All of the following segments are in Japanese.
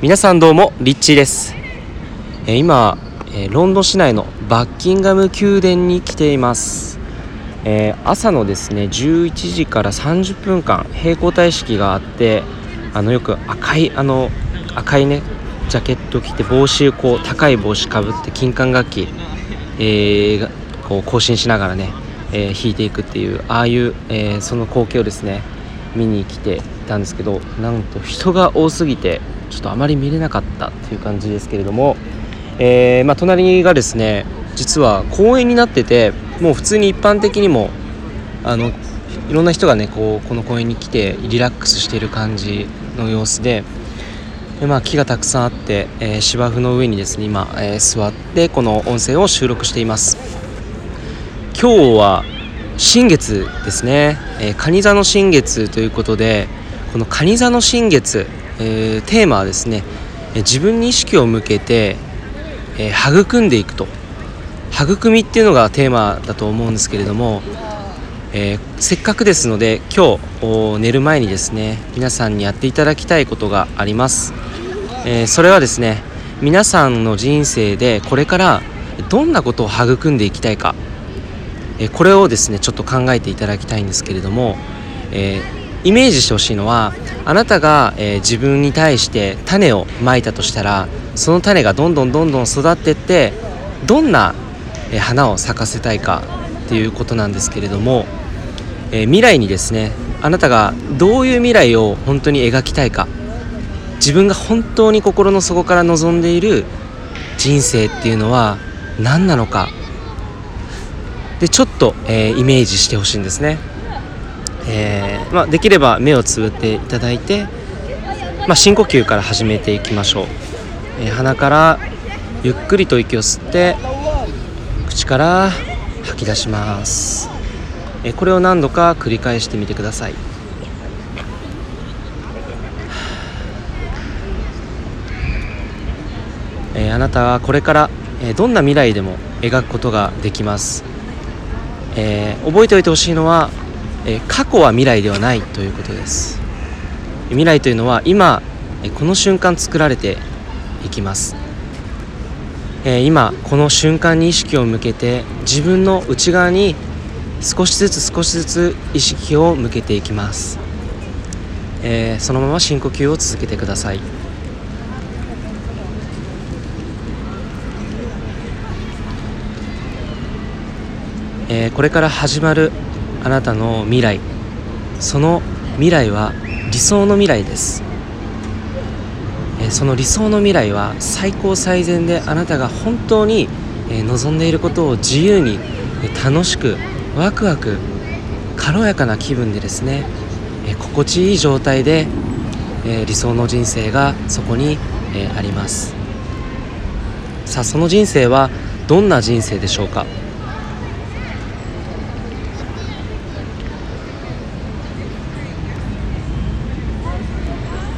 皆さんどうもリッチーです、えー今、えーロンドン市内のバッキンガム宮殿に来ています、えー朝のですね11時から30分間並行体式があってあのよく赤いあの赤いねジャケット着て帽子こう高い帽子かぶって金管楽器、えーこう更新しながらね、えー弾いていくっていうああいう、えーその光景をですね見に来てたんですけどなんと人が多すぎてちょっとあまり見れなかったっていう感じですけれども、えーまあ、隣がですね実は公園になっててもう普通に一般的にもあのいろんな人がねこうこの公園に来てリラックスしている感じの様子でで、まあ、木がたくさんあって、えー芝生の上にですね今、えー座ってこの音声を収録しています。今日は新月ですね、えー、蟹座の新月ということでこの蟹座の新月、えーテーマはですね自分に意識を向けて、えー育んでいくと。育みっていうのがテーマだと思うんですけれども、えーせっかくですので今日寝る前にですね皆さんにやっていただきたいことがあります、えそれはですね皆さんの人生でこれからどんなことを育んでいきたいか。えこれをですねちょっと考えていただきたいんですけれども、えーイメージしてほしいのはあなたが、えー自分に対して種をまいたとしたらその種がどんどんどんどん育っていってどんな、えー花を咲かせたいかっていうことなんですけれども、えー未来にですねあなたがどういう未来を本当に描きたいか自分が本当に心の底から望んでいる人生っていうのは何なのかでちょっと、えーイメージしてほしいんですね、えーまあ、できれば目をつぶっていただいて、まあ、深呼吸から始めていきましょう、えー鼻からゆっくりと息を吸って口から吐き出します、えーこれを何度か繰り返してみてください。えーあなたはこれから、えーどんな未来でも描くことができます、えー覚えておいてほしいのは、え過去は未来ではないということです。未来というのは今、この瞬間作られていきます、え今この瞬間に意識を向けて自分の内側に少しずつ少しずつ意識を向けていきます、えーそのまま深呼吸を続けてください。えーこれから始まるあなたの未来。その未来は理想の未来です、その理想の未来は最高最善であなたが本当に、望んでいることを自由に、楽しくワクワク軽やかな気分でですね、心地いい状態で、理想の人生がそこに、あります。さあその人生はどんな人生でしょうか？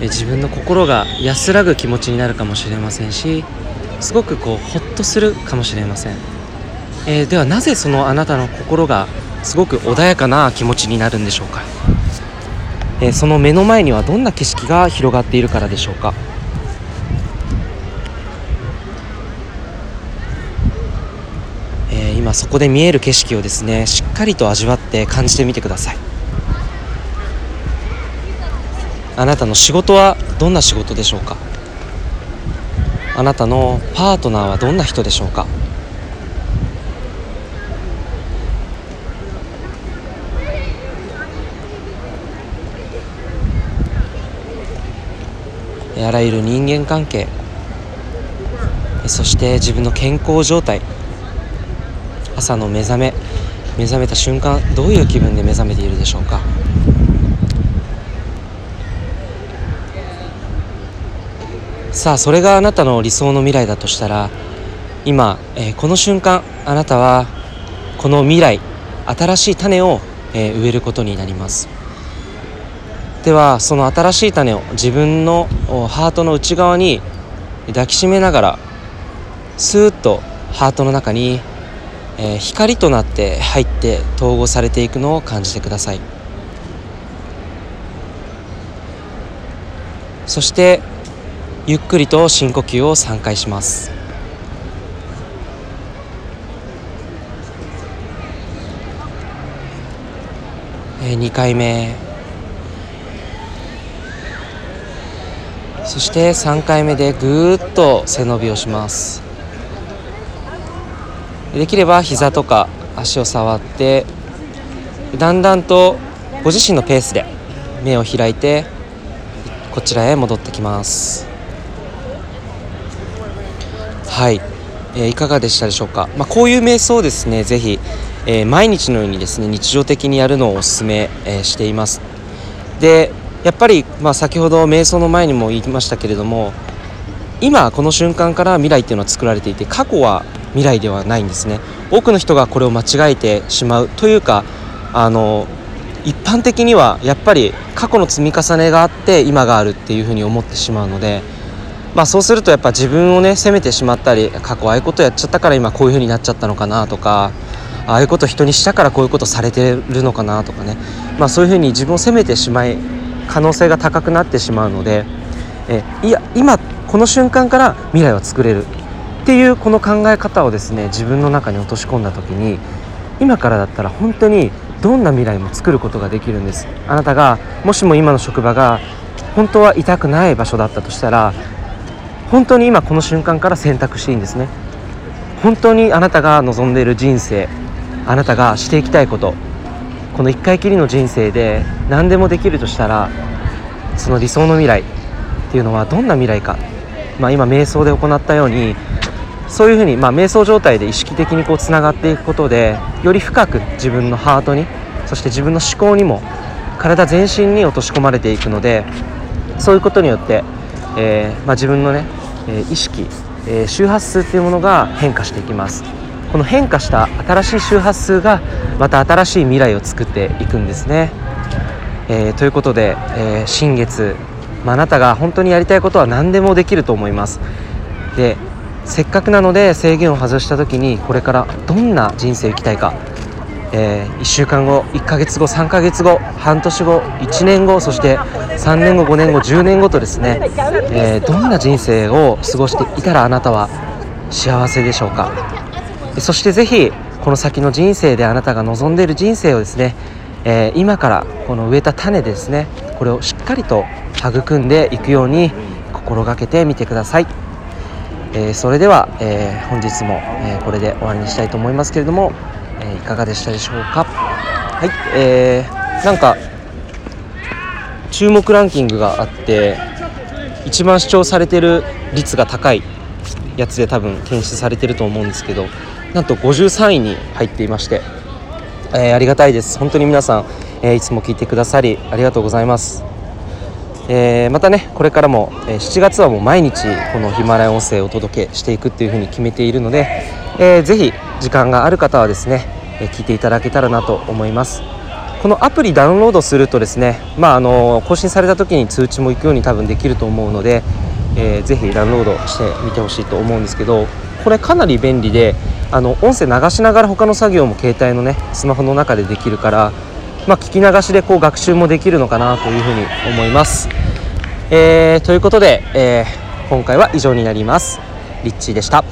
自分の心が安らぐ気持ちになるかもしれませんしすごくこうホッとするかもしれません、えーではなぜそのあなたの心がすごく穏やかな気持ちになるんでしょうか、えーその目の前にはどんな景色が広がっているからでしょうか？今そこで見える景色をですねしっかりと味わって感じてみてください。あなたの仕事はどんな仕事でしょうか？あなたのパートナーはどんな人でしょうか？あらゆる人間関係そして自分の健康状態朝の目覚め目覚めた瞬間どういう気分で目覚めているでしょうか？さあそれがあなたの理想の未来だとしたら今、えーこの瞬間あなたはこの未来新しい種を、えー植えることになります。ではその新しい種を自分のハートの内側に抱きしめながらスーッとハートの中に、えー光となって入って統合されていくのを感じてください。そしてゆっくりと深呼吸を3回します。え2回目。そして3回目でぐーっと背伸びをします。できれば膝とか足を触ってだんだんとご自身のペースで目を開いてこちらへ戻ってきます。はい、えー、いかがでしたでしょうか、まあ、こういう瞑想をですねぜひ、えー、毎日のようにですね日常的にやるのをお勧め、えー、しています。でやっぱり、まあ、先ほど瞑想の前にも言いましたけれども今この瞬間から未来っていうのは作られていて過去は未来ではないんですね。多くの人がこれを間違えてしまうというかあの一般的にはやっぱり過去の積み重ねがあって今があるっていうふうに思ってしまうので、まあ、そうするとやっぱ自分をね責めてしまったり過去ああいうことやっちゃったから今こういうふうになっちゃったのかなとかああいうこと人にしたからこういうことされてるのかなとかね、まあ、そういうふうに自分を責めてしまい可能性が高くなってしまうのでえいや今この瞬間から未来は作れるっていうこの考え方をですね自分の中に落とし込んだ時に今からだったら本当にどんな未来も作ることができるんです。あなたがもしも今の職場が本当は痛くない場所だったとしたら本当に今この瞬間から選択していいんですね。本当にあなたが望んでいる人生あなたがしていきたいことこの一回きりの人生で何でもできるとしたらその理想の未来っていうのはどんな未来か、まあ、今瞑想で行ったようにそういうふうに、まあ、瞑想状態で意識的にこうつながっていくことでより深く自分のハートにそして自分の思考にも体全身に落とし込まれていくのでそういうことによって、えー、まあ、自分のね、え意識、え、周波数っていうものが変化していきます。この変化した新しい周波数がまた新しい未来を作っていくんですね、えー、ということで、え新月、まあ、あなたが本当にやりたいことは何でもできると思います。でせっかくなので制限を外した時にこれからどんな人生を生きたいか、えー、1週間後1ヶ月後3ヶ月後半年後1年後そして3年後5年後10年後とですね、えー、どんな人生を過ごしていたらあなたは幸せでしょうかそしてぜひこの先の人生であなたが望んでいる人生をですね、えー、今からこの植えた種ですねこれをしっかりと育んでいくように心がけてみてください。え、それでは、え、本日も、え、これで終わりにしたいと思いますけれども、えいかがでしたでしょうか？はい、えー、なんか注目ランキングがあって一番視聴されてる率が高いやつで多分検出されてると思うんですけどなんと53位に入っていまして、えありがたいです。本当に皆さん、えいつも聞いてくださりありがとうございます。えー、またねこれからも、えー、7月はもう毎日このヒマラヤ音声をお届けしていくっていうふうに決めているので、えー、ぜひ時間がある方はですね、え聞いていただけたらなと思いますこのアプリダウンロードするとですね、まあ、あの更新された時に通知も行くように多分できると思うので、えー、ぜひダウンロードしてみてほしいと思うんですけどこれかなり便利であの音声流しながら他の作業も携帯のねスマホの中でできるからまあ、聞き流しでこう学習もできるのかなというふうに思います。えー、ということで、えー、今回は以上になります。リッチーでした。